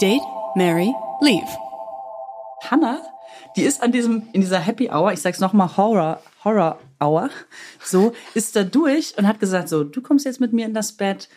C: Date, Mary, Leave.
B: Hannah, die ist an diesem, in dieser Happy Hour, ich sag's nochmal, Horror, Horror Hour, so, ist da durch und hat gesagt, so, du kommst jetzt mit mir in das Bett.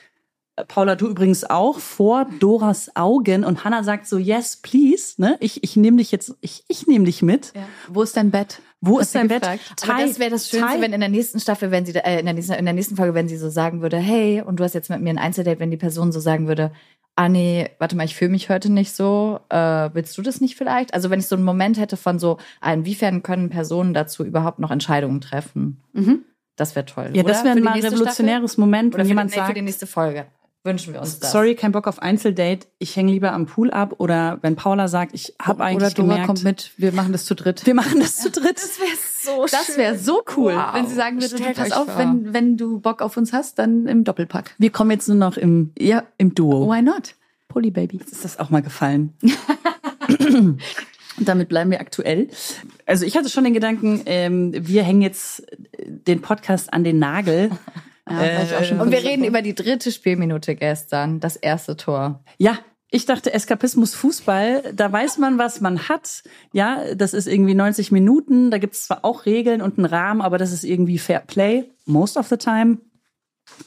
B: Äh, Paula, du übrigens auch, vor Doras Augen. Und Hannah sagt so, yes, please, ne? Ich, ich nehme dich jetzt, ich, ich nehme dich mit.
A: Ja. Wo ist dein Bett?
B: Wo
A: Hat
B: ist dein Bett?
G: Aber
B: Tai-
G: das wäre das Schönste,
B: Tai-
G: wenn in der nächsten Staffel, wenn sie, da- äh, in, der nächsten, in der nächsten Folge, wenn sie so sagen würde, hey, und du hast jetzt mit mir ein Einzeldate, wenn die Person so sagen würde, ah nee, warte mal, ich fühle mich heute nicht so, äh, willst du das nicht vielleicht? Also wenn ich so einen Moment hätte von so, ah, inwiefern können Personen dazu überhaupt noch Entscheidungen treffen?
A: Mhm.
G: Das wäre toll.
B: Ja, das
G: oder?
B: wäre
G: Für die
B: mal ein revolutionäres Moment,
G: Staffel? Oder
B: wenn
G: für,
B: jemand
G: die, nee, für
B: sagt,
G: die nächste Folge. Wünschen wir uns das.
B: sorry, kein Bock auf Einzeldate, ich hänge lieber am Pool ab. Oder wenn Paula sagt, ich habe eigentlich
A: Oder Dora
B: gemerkt,
A: kommt mit, wir machen das zu dritt.
B: wir machen das zu dritt.
G: Das wäre so
A: Das wäre so cool,
G: Wow.
A: wenn sie sagen würde,
G: Stellt
A: pass auf,
G: vor.
A: wenn, wenn du Bock auf uns hast, dann im Doppelpack.
B: Wir kommen jetzt nur noch im,
A: Ja,
B: im Duo.
A: why not? Polly Baby.
B: ist das auch mal gefallen. Und damit bleiben wir aktuell. Also ich hatte schon den Gedanken, ähm, wir hängen jetzt den Podcast an den Nagel.
A: Ja, auch schon
G: Und wir reden über die dritte Spielminute gestern, das erste Tor.
B: Ja, ich dachte Eskapismus Fußball, da weiß man, was man hat. Ja, das ist irgendwie 90 Minuten, da gibt es zwar auch Regeln und einen Rahmen, aber das ist irgendwie Fair Play, most of the time.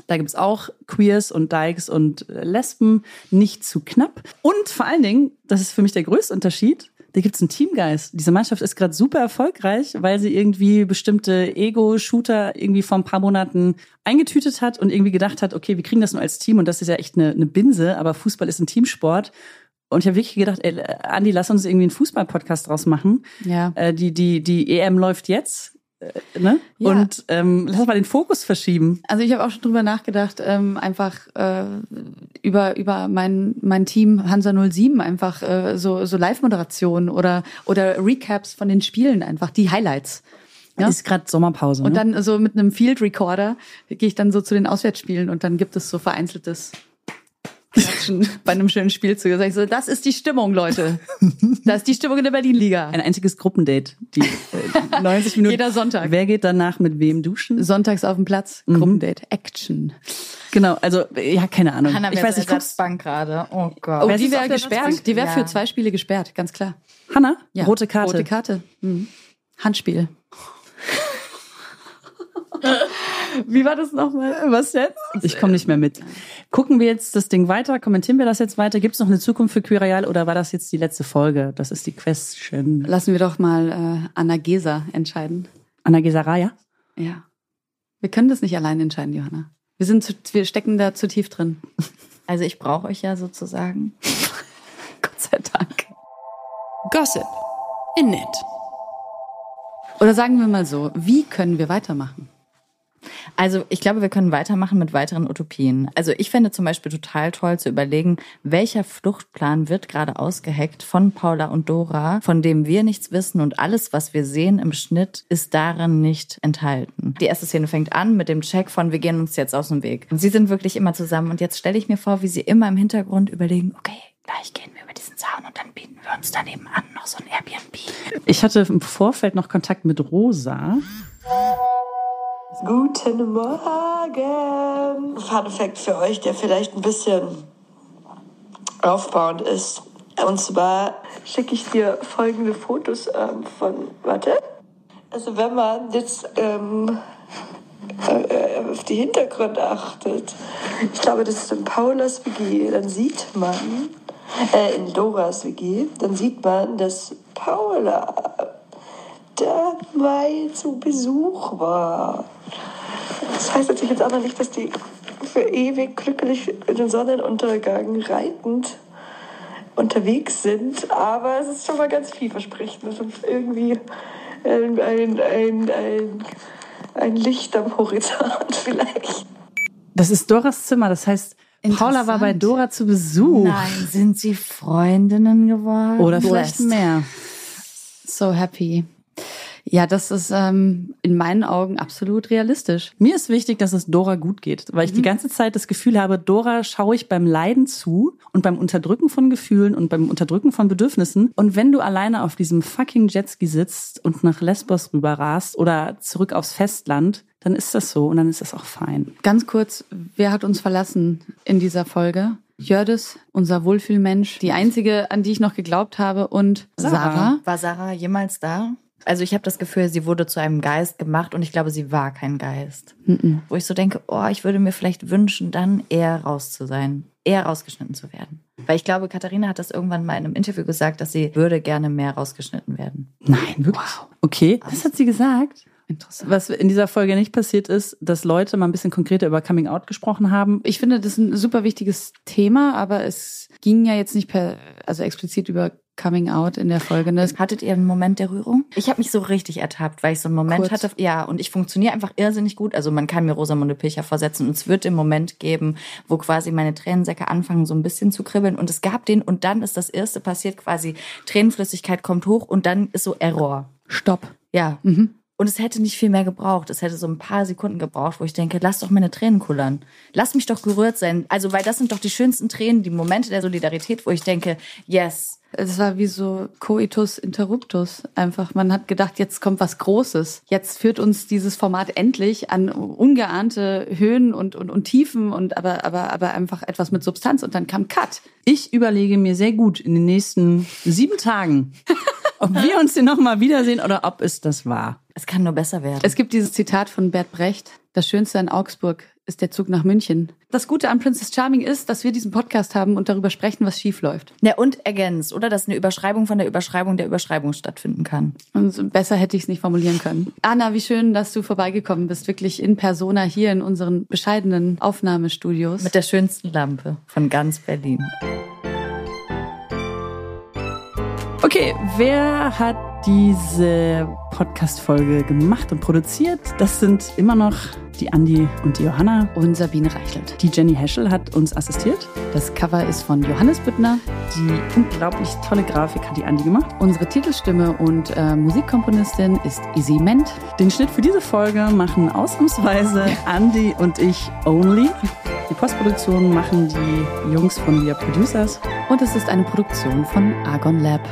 B: Da gibt's auch Queers und Dykes und äh, Lesben, nicht zu knapp. Und vor allen Dingen, das ist für mich der größte Unterschied, da gibt's einen Teamgeist. Diese Mannschaft ist gerade super erfolgreich, weil sie irgendwie bestimmte Ego-Shooter irgendwie vor ein paar Monaten eingetütet hat und irgendwie gedacht hat, okay, wir kriegen das nur als Team und das ist ja echt eine, eine Binse, aber Fußball ist ein Teamsport. Und ich habe wirklich gedacht, ey, Andi, lass uns irgendwie einen Fußball-Podcast draus machen.
A: Ja.
B: Äh, die, die, die EM läuft jetzt. Äh, ne?
A: Ja.
B: Und ähm, lass mal den Fokus verschieben.
A: Also ich habe auch schon drüber nachgedacht, ähm, einfach äh, über über mein mein Team Hansa 07 einfach äh, so so Live-Moderation oder oder Recaps von den Spielen einfach die Highlights. Ja?
B: Ist gerade Sommerpause.
A: Und
B: ne?
A: dann so mit einem Field Recorder gehe ich dann so zu den Auswärtsspielen und dann gibt es so vereinzeltes Klatschen bei einem schönen Spielzug. Ich so, das ist die Stimmung, Leute. Das ist die Stimmung in der Berlin-Liga.
B: ein einziges Gruppendate. Die äh, 90 Minuten.
A: Jeder Sonntag.
B: Wer geht danach mit wem duschen?
A: Sonntags auf dem Platz, Gruppendate, Action.
B: Genau, also ja, keine Ahnung.
G: Hannah
B: ich weiß nicht,
G: Ersatzbank gerade. Oh Gott.
A: Oh, die wäre gesperrt. Die wäre
G: Ja.
A: für zwei Spiele gesperrt, ganz klar.
B: Hanna?
A: Ja.
B: Rote Karte.
A: Rote Karte. Mhm. Handspiel. Wie war das nochmal?
B: Was jetzt? Ich komme nicht mehr mit. Gucken wir jetzt das Ding weiter? Kommentieren wir das jetzt weiter? Gibt es noch eine Zukunft für Queer Royal oder war das jetzt die letzte Folge? Das ist die Question.
A: Lassen wir doch mal äh, Anna Gesa entscheiden.
B: Anna Gesaraya?
A: Ja. Wir können das nicht allein entscheiden, Johanna. Wir, sind zu, wir stecken da zu tief drin.
G: Also ich brauche euch ja sozusagen.
A: Gott sei Dank.
C: Gossip in Net.
A: Oder sagen wir mal so, wie können wir weitermachen?
G: Also ich glaube, wir können weitermachen mit weiteren Utopien. Also ich fände zum Beispiel total toll zu überlegen, welcher Fluchtplan wird gerade ausgeheckt von Paula und Dora, von dem wir nichts wissen und alles, was wir sehen im Schnitt, ist darin nicht enthalten. Die erste Szene fängt an mit dem Check von wir gehen uns jetzt aus dem Weg. Und sie sind wirklich immer zusammen und jetzt stelle ich mir vor, wie sie immer im Hintergrund überlegen, okay, gleich gehen wir über diesen Zaun und dann bieten wir uns daneben an noch so ein Airbnb.
B: Ich hatte im Vorfeld noch Kontakt mit Rosa.
I: Guten Morgen. Fun Fact für euch, der vielleicht ein bisschen aufbauend ist. Und zwar schicke ich dir folgende Fotos ähm, von, warte. Also wenn man jetzt ähm, äh, auf die Hintergründe achtet, ich glaube, das ist in Paulas WG, dann sieht man, äh, in Doras WG, dann sieht man, dass Paula da mal zu Besuch war. Das heißt natürlich jetzt auch noch nicht, dass die für ewig glücklich in den Sonnenuntergang reitend unterwegs sind, aber es ist schon mal ganz vielversprechend und irgendwie ein, ein, ein, ein, ein Licht am Horizont vielleicht.
B: Das ist Doras Zimmer, das heißt, Paula war bei. Dora zu Besuch.
G: Nein, sind sie Freundinnen geworden?
B: Oder vielleicht mehr.
A: So happy. Ja, das ist ähm, in meinen Augen absolut realistisch.
B: Mir ist wichtig, dass es Dora gut geht, weil ich die ganze Zeit das Gefühl habe, Dora schaue ich beim Leiden zu und beim Unterdrücken von Gefühlen und beim Unterdrücken von Bedürfnissen. Und wenn du alleine auf diesem fucking Jetski sitzt und nach Lesbos rüber rast oder zurück aufs Festland, dann ist das so und dann ist das auch fein.
A: Ganz kurz, wer hat uns verlassen in dieser Folge? Jördis, unser Wohlfühlmensch, die einzige, an die ich noch geglaubt habe, und
B: Sarah.
A: Sarah.
G: War Sarah jemals da? Also ich habe das Gefühl, sie wurde zu einem Geist gemacht und ich glaube, sie war kein Geist. Wo ich so denke, oh, ich würde mir vielleicht wünschen, dann eher raus zu sein, eher rausgeschnitten zu werden. Weil ich glaube, Katharina hat das irgendwann mal in einem Interview gesagt, dass sie würde gerne mehr rausgeschnitten werden.
B: Nein, wirklich? Okay, das hat sie gesagt.
A: Interessant.
B: Was in dieser Folge nicht passiert ist, dass Leute mal ein bisschen konkreter über Coming Out gesprochen haben.
A: Ich finde, das ist ein super wichtiges Thema, aber es ging ja jetzt nicht per, also explizit über Coming Out in der Folge. Ne?
G: Hattet ihr einen Moment der Rührung? Ich habe mich so richtig ertappt, weil ich so einen Moment
A: Kurz.
G: hatte. Ja, und ich funktioniere einfach irrsinnig gut. Also man kann mir Rosamunde Pilcher vorsetzen und es wird den Moment geben, wo quasi meine Tränensäcke anfangen so ein bisschen zu kribbeln. Und es gab den und dann ist das erste passiert quasi, Tränenflüssigkeit kommt hoch und dann ist so Error.
A: Stopp.
G: Ja.
A: Mhm.
G: Und es hätte nicht viel mehr gebraucht. Es hätte so ein paar Sekunden gebraucht, wo ich denke, lass doch meine Tränen kullern. Lass mich doch gerührt sein. Also, weil das sind doch die schönsten Tränen, die Momente der Solidarität, wo ich denke, yes.
A: Es war wie so Coitus interruptus. Einfach, man hat gedacht, jetzt kommt was Großes. Jetzt führt uns dieses Format endlich an ungeahnte Höhen und, und, und Tiefen und aber, aber, aber einfach etwas mit Substanz. Und dann kam Cut.
B: Ich überlege mir sehr gut in den nächsten sieben Tagen, ob wir uns hier nochmal wiedersehen oder ob es das war.
G: Es kann nur besser werden.
A: Es gibt dieses Zitat von Bert Brecht. Das Schönste an Augsburg ist der Zug nach München. Das Gute an Princess Charming ist, dass wir diesen Podcast haben und darüber sprechen, was schief läuft.
G: Ja, und ergänzt, oder? Dass eine Überschreibung von der Überschreibung der Überschreibung stattfinden kann.
A: Und besser hätte ich es nicht formulieren können. Anna, wie schön, dass du vorbeigekommen bist, wirklich in Persona hier in unseren bescheidenen Aufnahmestudios.
G: Mit der schönsten Lampe von ganz Berlin.
B: Okay, wer hat diese Podcast-Folge gemacht und produziert? Das sind immer noch die Andi und die Johanna.
A: und Sabine Reichelt.
B: Die Jenny Heschel hat uns assistiert.
A: Das Cover ist von Johannes Büttner.
B: Die unglaublich tolle Grafik hat die Andi gemacht.
A: Unsere Titelstimme und äh, Musikkomponistin ist Izzy Ment.
B: Den Schnitt für diese Folge machen ausnahmsweise Andi und ich only. Die Postproduktion machen die Jungs von Wir Producers.
A: Und es ist eine Produktion von Argon Lab.